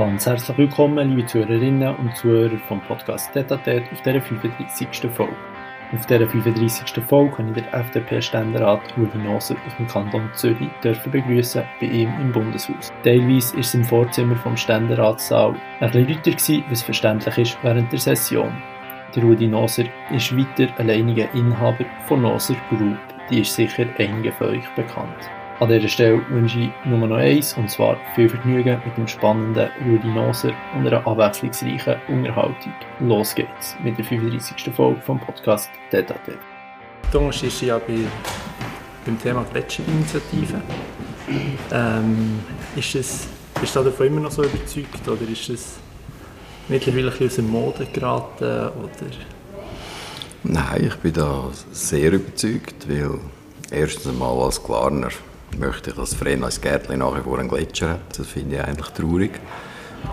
Ganz herzlich willkommen, liebe Zuhörerinnen und Zuhörer vom Podcast Tetatet auf dieser 35. Folge. Auf dieser 35. Folge kann ich den FDP-Ständerat Rudi Noser aus dem Kanton Zürich dürfen begrüßen bei ihm im Bundeshaus. Teilweise ist es im Vorzimmer vom Ständeratssaal ein bisschen lauter was verständlich ist während der Session. Der Rudi Noser ist weiter alleiniger Inhaber von Noser Group. Die ist sicher einigen von euch bekannt. An dieser Stelle wünsche ich nur noch eins, und zwar viel Vergnügen mit dem spannenden Rudi Noser und einer abwechslungsreichen Unterhaltung. Los geht's mit der 35. Folge vom Podcast Tete Thomas ist ja bei, beim Thema Gletscherinitiative. Ähm, ist es, bist du davon immer noch so überzeugt oder ist es mittlerweile ein aus der Mode geraten? Oder? Nein, ich bin da sehr überzeugt, weil erstens einmal als Klarner möchte ich, dass als Gärtchen nach vor einen Gletscher hat. Das finde ich eigentlich traurig.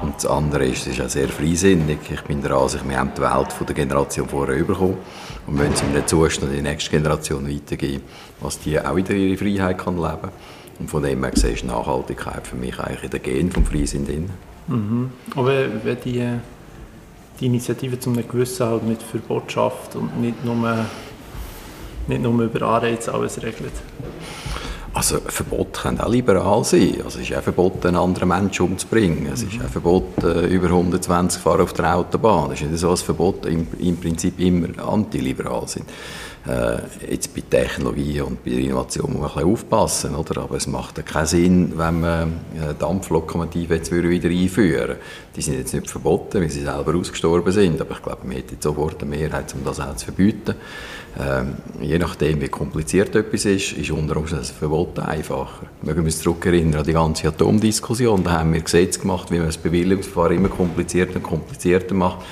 Und das andere ist, es ist auch sehr freisinnig. Ich bin der Ansicht, wir haben die Welt von der Generation vorher bekommen und wollen sie in einem Zustand die nächste Generation weitergeben, was die auch wieder ihre Freiheit kann leben kann. Und von dem her gesehen ist Nachhaltigkeit für mich eigentlich in der Gen vom Freisinn drin. Mhm. Aber wenn die, die Initiative zu einem gewissen halt mit Verbot schafft und nicht nur, nicht nur über Anreize alles regelt? Also Verbote können auch liberal sein. Also es ist auch verboten, einen anderen Menschen umzubringen. Es ist auch verboten, über 120 fahren auf der Autobahn. Es ist nicht so, dass Verbote im, im Prinzip immer antiliberal sind. Äh, jetzt bei Technologie und bei Innovation muss man ein aufpassen, oder? aber es macht keinen Sinn, wenn man äh, Dampflokomotiven jetzt wieder einführen würde. Die sind jetzt nicht verboten, weil sie selber ausgestorben sind, aber ich glaube, man hätte jetzt sofort eine Mehrheit, um das auch zu verbieten. Ähm, je nachdem, wie kompliziert etwas ist, ist unter Umständen das Verbot einfacher. Mögen wir uns zurückerinnern an die ganze Atomdiskussion, da haben wir Gesetze gemacht, wie man das Bewilligungsverfahren immer komplizierter und komplizierter macht.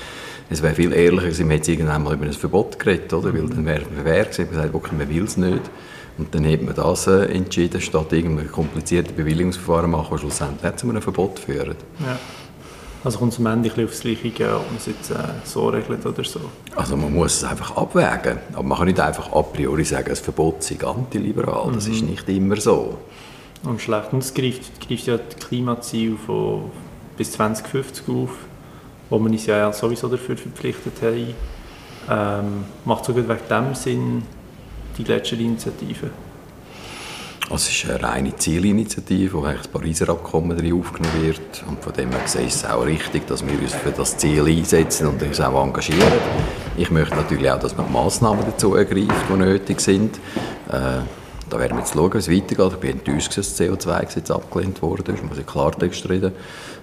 Es wäre viel ehrlicher gewesen, man hätte irgendwann mal über ein Verbot geredet, oder? Weil dann wäre man fair gewesen, man sagt, okay, man will es nicht. Und dann hätte man das äh, entschieden, statt irgendein kompliziertes Bewilligungsverfahren machen, das schlussendlich zu einem Verbot führt. Ja. Also kommt es am Ende ein aufs Gleiche gehen, ob man es jetzt äh, so regelt oder so? Also man muss es einfach abwägen. Aber man kann nicht einfach a priori sagen, das Verbot sei antiliberal. Das mhm. ist nicht immer so. Und schlecht. Und es greift, greift ja das Klimaziel von bis 2050 auf wo wir uns ja sowieso dafür verpflichtet haben, ähm, macht sogar wegen dem Sinn die Gletscherinitiative? Also es ist eine reine Zielinitiative, wo das Pariser Abkommen aufgenommen wird. Und von dem her gesehen ist es auch richtig, dass wir uns für das Ziel einsetzen und uns auch engagieren. Ich möchte natürlich auch, dass man Massnahmen dazu ergreift, die nötig sind. Äh, da werden wir jetzt schauen, wie es weitergeht. Ich bin enttäuscht, dass das CO2-Gesetz abgelehnt wurde. Das muss ich Klartext reden.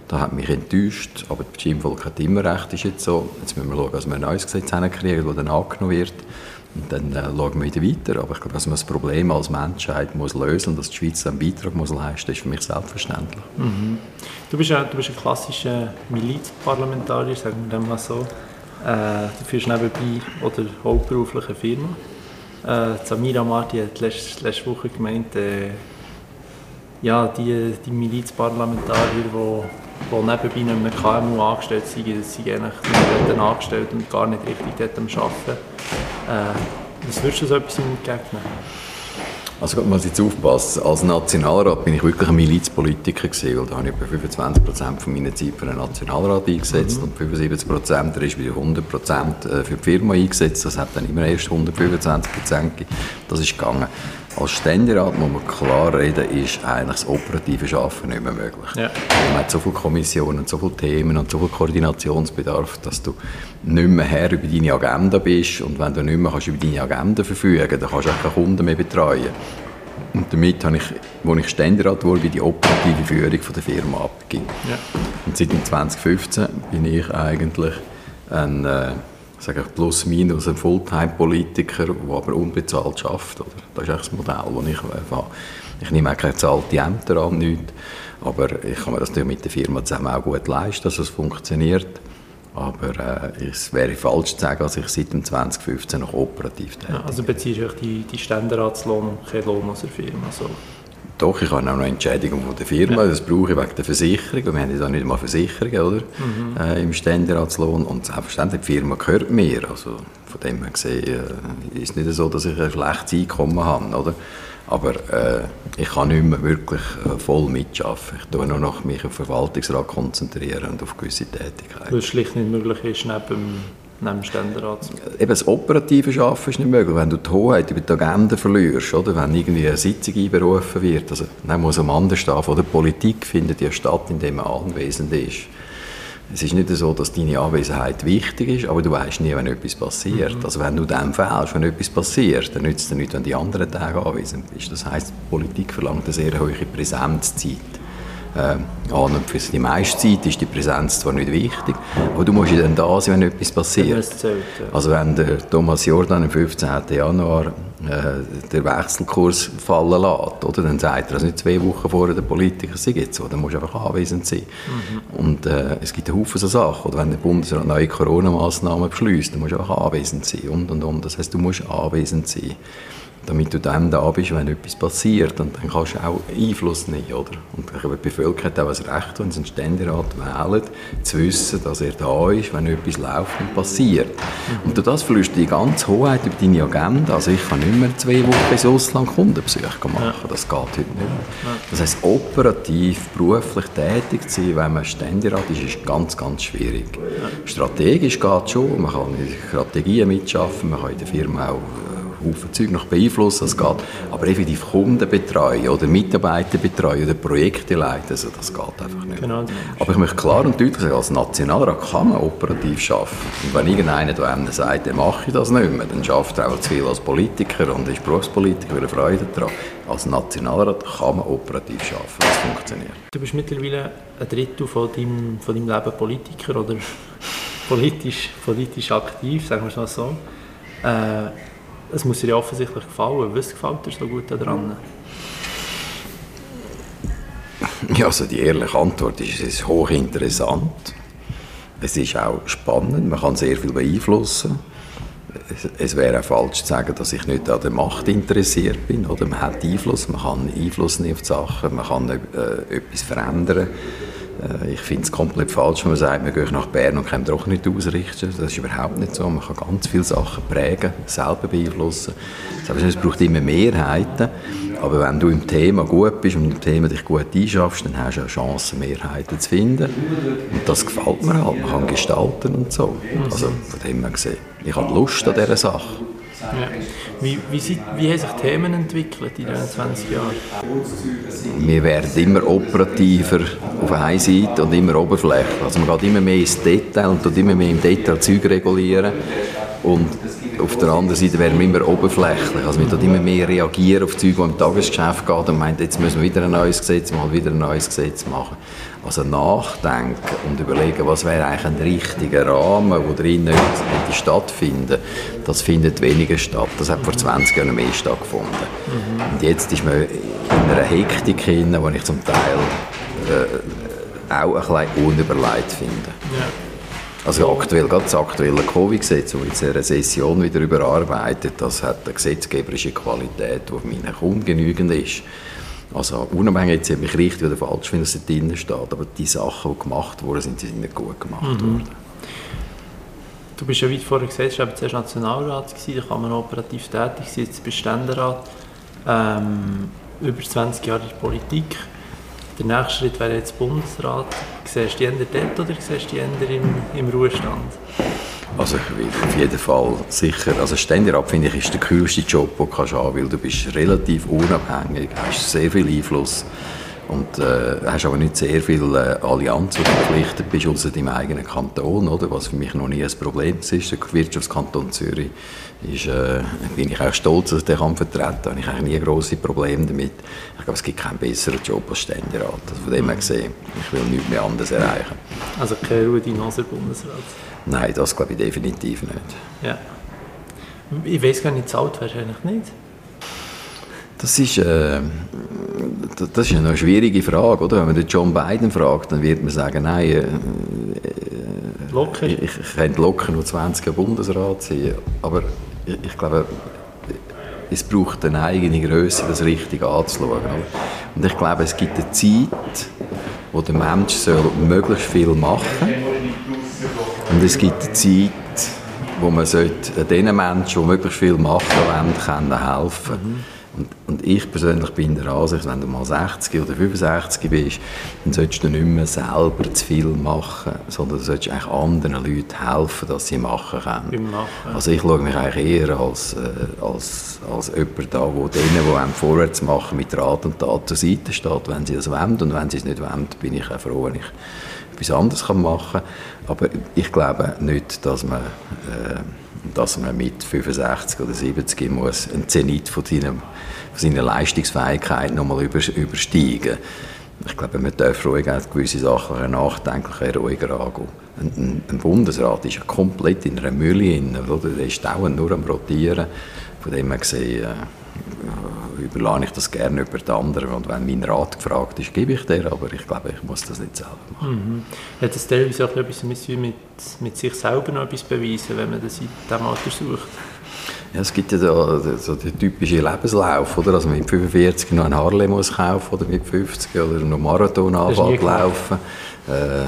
Das hat mich enttäuscht, aber das Stimmvolk hat immer recht, ist jetzt so. Jetzt müssen wir schauen, dass wir ein neues Gesetz hinkriegen, das dann angenommen wird. Und dann äh, schauen wir wieder weiter. Aber ich glaube, dass man das Problem als Menschheit muss lösen und dass die Schweiz einen Beitrag muss leisten muss, ist für mich selbstverständlich. Mhm. Du, bist ja, du bist ein klassischer Milizparlamentarier, sagen wir mal so. Äh, du führst nebenbei oder hauptberuflich eine Firma. Äh, Samira Marti hat letzte, letzte Woche gemeint, äh, ja, die, die Milizparlamentarier, die die nebenbei nicht mehr KMU angestellt sind, dass sie eigentlich dort angestellt und gar nicht richtig dort am Arbeiten. Äh, was würdest du so etwas entgegnen? Also man muss jetzt aufpassen, als Nationalrat bin ich wirklich ein Milizpolitiker gewesen, weil da habe ich etwa 25 Prozent von meiner Zeit für den Nationalrat eingesetzt mhm. und 75 Prozent, ist wieder 100 Prozent äh, für die Firma eingesetzt. Das hat dann immer erst 125 Prozent gegeben. Das ist gegangen. Als Ständerat muss man klar reden, ist eigentlich das operative Arbeiten nicht mehr möglich. Ja. Man hat so viele Kommissionen, so viele Themen und so viel Koordinationsbedarf, dass du nicht mehr Herr über deine Agenda bist und wenn du nicht mehr kannst über deine Agenda verfügen kannst, dann kannst du auch keine Kunden mehr betreuen. Und damit habe ich, als ich Ständerat wurde, die operative Führung von der Firma abgegeben. Ja. Und seit 2015 bin ich eigentlich ein äh, sage ich, plus minus ein Fulltime-Politiker, der aber unbezahlt schafft. Oder? Das ist das Modell, das ich fahre. Ich nehme auch keine bezahlte Ämter an, nichts. Aber ich kann mir das mit der Firma zusammen auch gut leisten, dass es funktioniert. Aber äh, es wäre falsch zu sagen, dass ich seit dem 2015 noch operativ tätig ja, Also beziehst du die, die Ständeratslohn und keinen Lohn aus der Firma? So. Doch, ich habe auch noch Entschädigung von der Firma, ja. das brauche ich wegen der Versicherung. Wir haben ja nicht mal Versicherungen oder? Mhm. Äh, im Ständeratslohn. Und selbstverständlich, die Firma gehört mir. Also von dem her gesehen äh, ist es nicht so, dass ich ein schlechtes Einkommen habe. Oder? Aber äh, ich kann nicht mehr wirklich äh, voll mitarbeiten. Ich tue nur noch mich auf den Verwaltungsrat konzentrieren und auf gewisse Tätigkeiten. Weil es schlicht nicht möglich ist, neben neben? Eben das operative Arbeiten ist nicht möglich. Wenn du die Hoheit über die Agenda verlierst, oder? wenn irgendwie eine Sitzung einberufen wird, also dann muss am anderen stehen, von der Politik findet ja statt, indem man anwesend ist. Es ist nicht so, dass deine Anwesenheit wichtig ist, aber du weißt nie, wenn etwas passiert. Mhm. Also wenn du dem fehlst, wenn etwas passiert, dann nützt es dir nicht, wenn die anderen Tage anwesend bist. Das heisst, die Politik verlangt eine sehr hohe Präsenzzeit äh, an und für die meiste Zeit ist die Präsenz zwar nicht wichtig, aber du musst ja dann da sein, wenn etwas passiert. Also wenn der Thomas Jordan am 15. Januar äh, den Wechselkurs fallen lässt, oder, dann sagt er, also nicht zwei Wochen vorher der Politiker sei jetzt so, dann musst du einfach anwesend sein. Mhm. Und äh, es gibt einen Haufen so Sachen, oder wenn der Bundesrat neue Corona-Massnahmen beschließt, dann musst du einfach anwesend sein und und und. Das heißt, du musst anwesend sein damit du dann da bist, wenn etwas passiert. Und dann kannst du auch Einfluss nehmen, oder? Und die Bevölkerung hat auch das Recht, wenn sie einen Ständerat wählen, zu wissen, dass er da ist, wenn etwas läuft und passiert. Und durch das verlierst du die ganze Hoheit über deine Agenda. Also ich kann nicht mehr zwei Wochen ins Ausland Kundenbesuche machen. Das geht heute nicht. Das heisst, operativ, beruflich tätig zu sein, wenn man Ständerat ist, ist ganz, ganz schwierig. Strategisch geht es schon. Man kann in Strategien mitschaffen, man kann in der Firma auch Haufen Zeug noch beeinflussen, das geht. Aber effektiv Kunden betreuen oder Mitarbeiter betreuen oder Projekte leiten, also das geht einfach nicht. Genau. Aber ich möchte klar und deutlich sagen, als Nationalrat kann man operativ arbeiten. Und wenn irgendeiner da einem sagt, dann mache ich das nicht mehr, dann schafft er auch zu viel als Politiker und ist Berufspolitiker, weil er Freude daran Als Nationalrat kann man operativ arbeiten, das funktioniert. Du bist mittlerweile ein Drittel von deinem, von deinem Leben Politiker oder politisch, politisch aktiv, sagen wir es mal so. Äh, es muss dir offensichtlich gefallen. Was gefällt dir so gut daran? Ja, also die ehrliche Antwort ist, es ist hochinteressant. Es ist auch spannend, man kann sehr viel beeinflussen. Es, es wäre auch falsch zu sagen, dass ich nicht an der Macht interessiert bin. Oder man hat Einfluss, man kann Einfluss nehmen auf die Sachen, man kann äh, etwas verändern. Äh, ich finde es komplett falsch, wenn man sagt, wir gehen nach Bern und können doch nicht ausrichten. Das ist überhaupt nicht so. Man kann ganz viele Sachen prägen, selber beeinflussen. Es braucht immer Mehrheiten. Aber wenn du im Thema gut bist und im Thema dich gut einschaffst, dann hast du eine Chance, Mehrheiten zu finden. Und das gefällt mir halt. Man kann gestalten und so. Also von dem her gesehen. Ich habe Lust an dieser Sache. Ja. Wie, wie, wie, wie haben sich Themen entwickelt in diesen 20 Jahren? Wir werden immer operativer auf einer Seite und immer oberflächlicher. Also man geht immer mehr ins Detail und immer mehr im Detail Zeug regulieren. Und auf der anderen Seite werden wir immer oberflächlich. Also wir tun immer mehr reagieren auf Zeug, die im Tagesgeschäft geht und meint, jetzt müssen wir wieder ein neues Gesetz machen, wieder ein neues Gesetz machen. Also nachdenken und überlegen, was wäre eigentlich ein richtiger Rahmen, wo drinnen hätte stattfinden, das findet weniger statt. Das hat vor 20 Jahren mehr stattgefunden. Mhm. Und jetzt ist man in einer Hektik hin, die ich zum Teil äh, auch ein bisschen unüberlegt finde. Ja. Also aktuell, gerade das aktuelle Covid-Gesetz, das jetzt in einer Session wieder überarbeitet, das hat eine gesetzgeberische Qualität, die meinen ungenügend ist. Also unabhängig jetzt mich richtig oder falsch, wenn es da drin steht, aber die Sachen, die gemacht wurden, sind, sind nicht gut gemacht mhm. worden. Du bist ja weit vorher gesagt, du warst zuerst Nationalrat, gewesen, da kann man operativ tätig sein, jetzt bist Ständerat, ähm, über 20 Jahre in der Politik. Der nächste Schritt wäre jetzt Bundesrat. Siehst du die dort oder siehst du die im, im Ruhestand? Also auf jeden Fall sicher. Also Ständerat finde ich ist der kühlste Job, den du haben kannst, weil du bist relativ unabhängig, hast sehr viel Einfluss und äh, hast aber nicht sehr viele äh, Allianzen verpflichtet bist außer deinem eigenen Kanton, oder? was für mich noch nie ein Problem ist. Der Wirtschaftskanton Zürich ist, äh, bin ich auch stolz, dass ich den kann vertreten kann. Ich habe nie große Probleme damit. Ich glaube, es gibt keinen besseren Job als Ständerat. Also von dem her gesehen, ich will nichts mehr anderes erreichen. Also kein Rudi Naser Bundesrat? Nein, das glaube ich definitiv nicht. Ja. Ich weiß gar nicht, zahlt wahrscheinlich nicht. Das ist, äh, das ist eine schwierige Frage, oder? Wenn man den John Biden fragt, dann wird man sagen, nein, äh, locker. Ich, ich könnte locker nur 20 Bundesrat sein. Aber ich, ich glaube, es braucht eine eigene Größe, das richtig anzuschauen. Und ich glaube, es gibt eine Zeit, wo der Mensch soll möglichst viel machen soll. Und es gibt eine Zeit, wo man den Menschen, die möglichst viel machen wollen, helfen kann. Und, und, ich persönlich bin der Ansicht, wenn du mal 60 oder 65 bist, dann solltest du nicht mehr selber zu viel machen, sondern du solltest eigentlich anderen Leuten helfen, dass sie machen können. Machen. Also ich schaue mich eigentlich eher als, äh, als, als jemand da, wo denen, die einem vorwärts machen, mit Rat und Tat zur Seite steht, wenn sie es wollen. Und wenn sie es nicht wollen, bin ich auch froh, wenn ich etwas anderes machen kann. Aber ich glaube nicht, dass man... Äh, dass man mit 65 oder 70 muss einen Zenit von, seinem, von seiner Leistungsfähigkeit nochmal über, übersteigen ich glaube, man darf ruhig auch gewisse Sachen nachdenklich ruhiger angehen. Ein, ein, Bundesrat ist ja komplett in einer Mühle, der ist dauernd nur am Rotieren. Von dem her gesehen, äh, überlasse ich das gerne über die anderen. Und wenn mein Rat gefragt ist, gebe ich dir, aber ich glaube, ich muss das nicht selber machen. Mhm. Hat das teilweise auch etwas mit, mit sich selber noch etwas beweisen, wenn man das in diesem Alter sucht? Ja, es gibt ja so, so den typischen Lebenslauf, oder? man mit 45 noch ein Harley muss kaufen oder mit 50 oder noch Marathon laufen. Äh,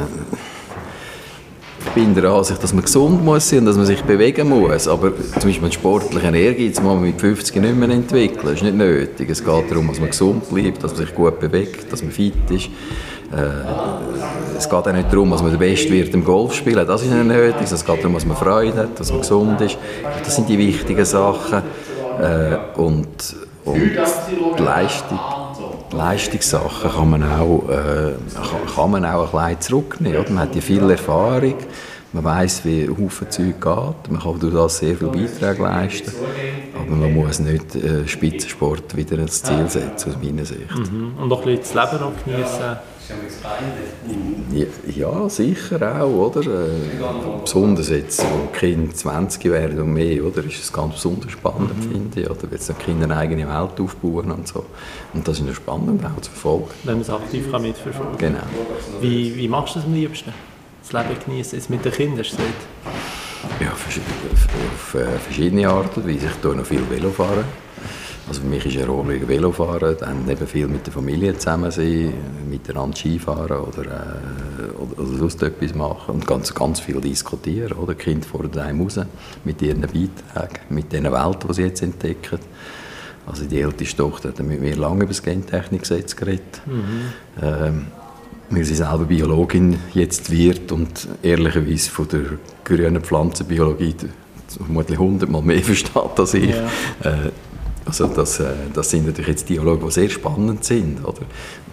bin der Ansicht, dass man gesund muss sein und dass man sich bewegen muss. Aber zum Beispiel einen sportlichen Ehrgeiz muss man mit 50 nicht mehr entwickeln. Das ist nicht nötig. Es geht darum, dass man gesund bleibt, dass man sich gut bewegt, dass man fit ist. Äh, es geht auch nicht darum, dass man der Beste wird im Golfspielen. Das ist nicht nötig. Es geht darum, dass man Freude hat, dass man gesund ist. Das sind die wichtigen Sachen. Äh, und, und die Leistung Leistungssachen kann man auch, äh, kann, man auch ein bisschen zurücknehmen. Oder? Man hat ja viel Erfahrung, man weiß, wie Haufen Zeug geht, man kann durch das sehr viele Beiträge leisten, aber man muss nicht äh, Spitzensport wieder ins Ziel setzen, aus meiner Sicht. Mhm. Und auch ein bisschen das Leben noch genießen. Ja, ja, sicher auch, oder? Äh, besonders jetzt, wo Kinder 20 werden und mehr, oder? Ist es ganz besonders spannend, mhm. finde ich, oder? Wenn die Kinder eine eigene Welt aufbauen und so. Und das ist spannend auch zu verfolgen. Wenn man es aktiv kann mitverfolgen Genau. Wie, wie machst du das am liebsten? Das Leben genießen, jetzt mit den Kindern, hast Ja, auf, auf, äh, verschiedene Arten und Weise. Ich tue noch viel Velo fahren. Also für mich ist eine Rolle Velofahren, dann eben viel mit der Familie zusammen sein, miteinander Skifahren oder, äh, oder, oder sonst etwas machen und ganz, ganz viel diskutieren. Oder? Die Kinder fordern einem raus mit ihren Beiträgen, mit den Welten, die sie jetzt entdecken. Also die älteste Tochter hat mit mir lange über das Gentechnikgesetz geredet. Mhm. Ähm, weil sie selber Biologin jetzt wird und ehrlicherweise von der grünen Pflanzenbiologie vermutlich hundertmal mehr versteht als ich. Ja. Äh, also das, äh, das sind natürlich jetzt Dialoge, die sehr spannend sind oder?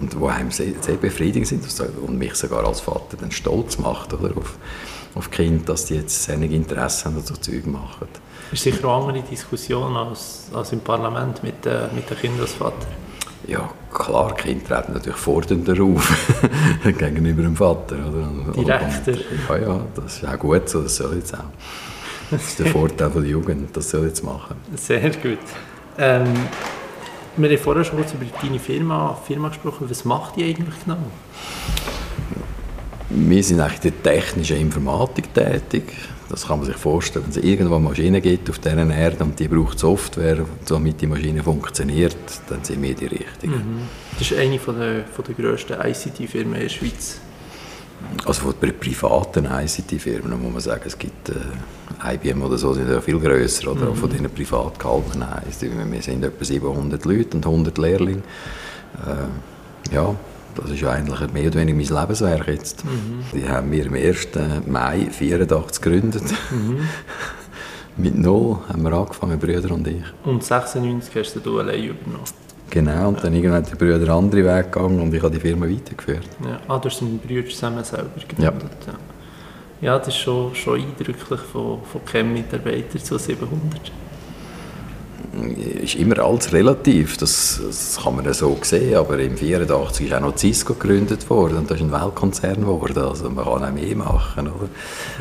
und die einem sehr, sehr befriedigend sind und mich sogar als Vater dann stolz macht oder? Auf, auf Kinder, dass die jetzt einige Interesse haben und so Zeug machen. Das ist sicher eine andere Diskussion als, als im Parlament mit, äh, mit den Kindern als Vater. Ja, klar, Kinder treten natürlich fordernder auf gegenüber dem Vater. Oder? Direkter. Ja, ja, das ist auch gut so, das soll jetzt auch. Das ist der Vorteil der Jugend, das soll jetzt machen. Sehr gut. Ähm, wir haben vorher schon kurz über deine Firma, Firma gesprochen. Was macht die eigentlich genau? Wir sind eigentlich in der technischen Informatik tätig. Das kann man sich vorstellen, wenn es irgendwo Maschinen gibt auf dieser Erde und die braucht Software, damit die Maschine funktioniert, dann sind wir die Richtigen. Mhm. Das ist eine von der, von der grössten ICT-Firmen in der Schweiz. Also von den privaten ICT-Firmen muss man sagen, es gibt äh, IBM oder so, sind ja viel grösser, oder mhm. auch von diesen privat gehaltenen. Wir sind etwa 700 Leute und 100 Lehrlinge. Äh, ja, das ist eigentlich mehr oder weniger mein Lebenswerk jetzt. Mhm. Die haben wir am 1. Mai 1984 gegründet. Mhm. Mit null haben wir angefangen, Brüder und ich. Und 96 hast du allein übernommen? Genau, und dann irgendwann die Brüder andere Weg gegangen und ich habe die Firma weitergeführt. Ja, ah, du hast deine Brüder zusammen selber gegründet. Ja. ja. das ist schon, schon eindrücklich von, von keinem Mitarbeiter zu 700 ist immer alles relativ, das, das kann man ja so sehen, aber im 1984 ist auch noch Cisco gegründet worden und das ist ein Weltkonzern geworden, also man kann auch mehr machen, oder?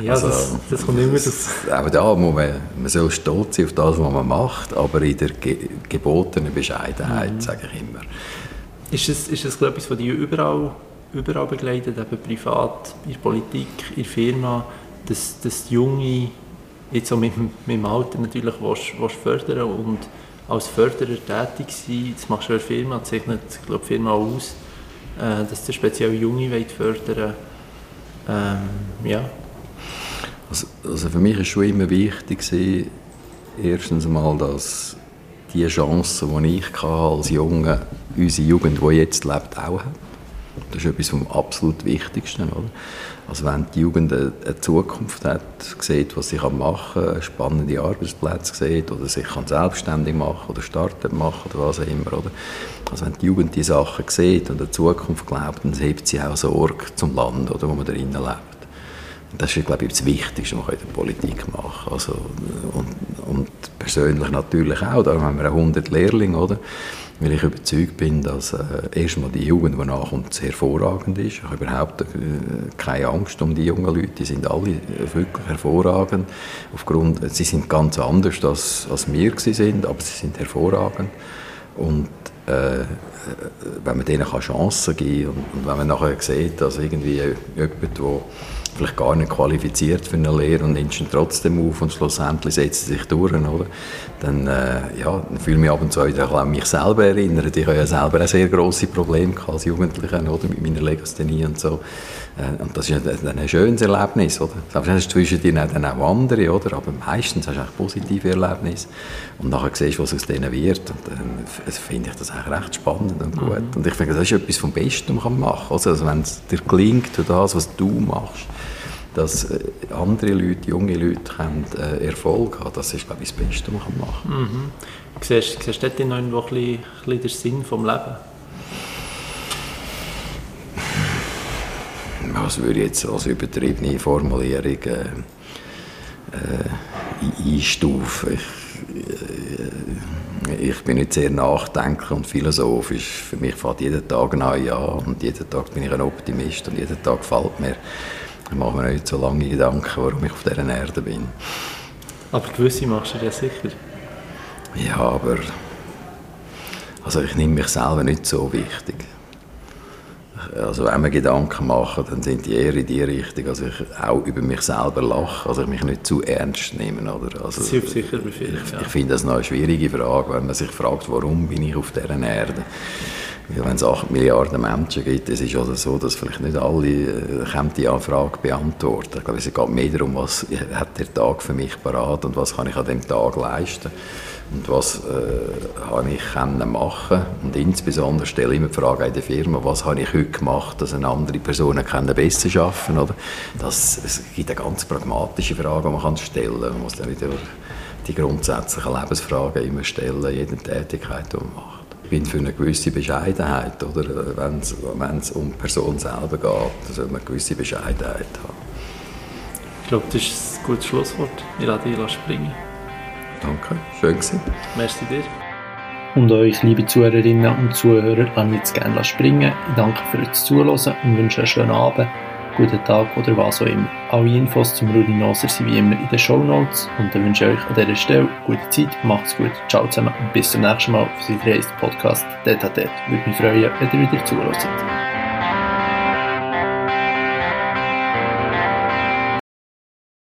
Ja, also, das, das kommt immer das. Aber da muss man, man soll stolz sein auf das, was man macht, aber in der ge gebotenen Bescheidenheit, mhm. sage ich immer. Ist das, ist das etwas, was dich überall, überall begleitet, eben privat, in der Politik, in der Firma, dass, dass die Junge jetzt auch mit, mit dem Alter natürlich willst, willst fördern und als Förderer tätig sein. Das machst du in der Firma, das zeichnet die Firma auch aus, äh, dass du speziell Junge fördern ähm, ja. Also, also, für mich war schon immer wichtig, erstens mal, dass die Chancen, die ich als Junge, unsere Jugend, die jetzt lebt, auch hat. Das ist etwas vom absolut Wichtigsten. Oder? Also wenn die Jugend eine, Zukunft hat, sieht, was sie machen kann, spannende Arbeitsplätze sieht oder sich kann selbstständig machen oder starten machen oder was auch immer. Oder? Also wenn die Jugend die Sachen sieht und eine Zukunft glaubt, dann hebt sie auch Sorge zum Land, oder, wo man darin lebt. Das ist, glaube ich, das Wichtigste, was man in der Politik machen kann. Also, und, und persönlich natürlich auch. Da haben wir 100 Lehrlinge, oder? Weil ich überzeugt bin, dass äh, erstmal die Jugend, die nachkommt, hervorragend ist. Ich habe überhaupt äh, keine Angst um die jungen Leute, die sind alle äh, wirklich hervorragend. Aufgrund, sie sind ganz anders, als, als wir sind, aber sie sind hervorragend. Und äh, wenn man denen Chancen geben kann und, und, wenn man nachher sieht, dass irgendwie jemand, der vielleicht gar nicht qualifiziert für eine Lehre und nimmst ihn trotzdem auf und schlussendlich setzt er sich durch, oder? Dann, äh, ja, dann fühle ich mich ab und zu wieder an mich selber erinnern. Ich habe ja selber ein sehr grosse Probleme als Jugendlicher, oder? Mit meiner Legasthenie und so. Äh, und das ist ein, ein schönes Erlebnis, oder? Selbst zwischen dir dann auch andere, oder? Aber meistens hast du eigentlich positive Erlebnisse. Und nachher siehst du, was aus denen wird. Und dann finde ich das eigentlich recht spannend und gut. Mhm. Und ich finde, das ist etwas vom Besten, was man machen kann. Also, wenn es dir gelingt, das, was du machst, dass äh, andere Leute, junge Leute können, äh, Erfolg haben, das ist, glaube ich, das Beste, was man machen kann. Mhm. Siehst, siehst du dort noch ein bisschen, den Sinn des Lebens? Das würde ich jetzt als übertriebene Formulierung äh, äh, einstufen. Ich, äh, ich bin nicht sehr nachdenklich und philosophisch. Für mich fällt jeden Tag neu an und jeden Tag bin ich ein Optimist und jeden Tag gefällt mir ich mache mir nicht so lange Gedanken, warum ich auf dieser Erde bin. Aber gewisse machst du dir sicher? Ja, aber also ich nehme mich selber nicht so wichtig. Also wenn wir Gedanken machen, dann sind die eher in die Richtung, also ich auch über mich selber lache, also ich mich nicht zu ernst nehme. Oder? Also, das hilft sicher bei vielen, Ich, ja. ich finde das noch eine schwierige Frage, wenn man sich fragt, warum bin ich auf dieser Erde? Ja, wenn es 8 Milliarden Menschen gibt, ist es also so, dass vielleicht nicht alle äh, die Anfrage beantworten. Ich glaube, es geht mehr darum, was hat der Tag für mich parat und was kann ich an dem Tag leisten und was äh, habe ich machen und insbesondere stelle ich mir die Frage in der Firma, was habe ich heute gemacht, dass eine andere Person können besser schaffen oder das es gibt eine ganz pragmatische Frage, die man stellen kann. Man muss dann wieder die grundsätzlichen Lebensfragen immer stellen, jede Tätigkeit, die man macht bin für eine gewisse Bescheidenheit, oder? Wenn es um die Person selber geht, soll man eine gewisse Bescheidenheit haben. Ich glaube, das ist ein gutes Schlusswort. Ich lasse dich springen. Danke, schön gewesen. Merci dir. Und euch, liebe Zuhörerinnen und Zuhörer, lasse ich jetzt gerne springen. Ich danke für das Zuhören und wünsche einen schönen Abend guten Tag oder was auch immer. Alle Infos zum Rudi Noser sind wie immer in den Show Notes und dann wünsche ich euch an dieser Stelle gute Zeit, macht's gut, ciao zusammen und bis zum nächsten Mal für den nächsten Podcast Detatet. Würde mich freuen, wenn ihr wieder zuhört.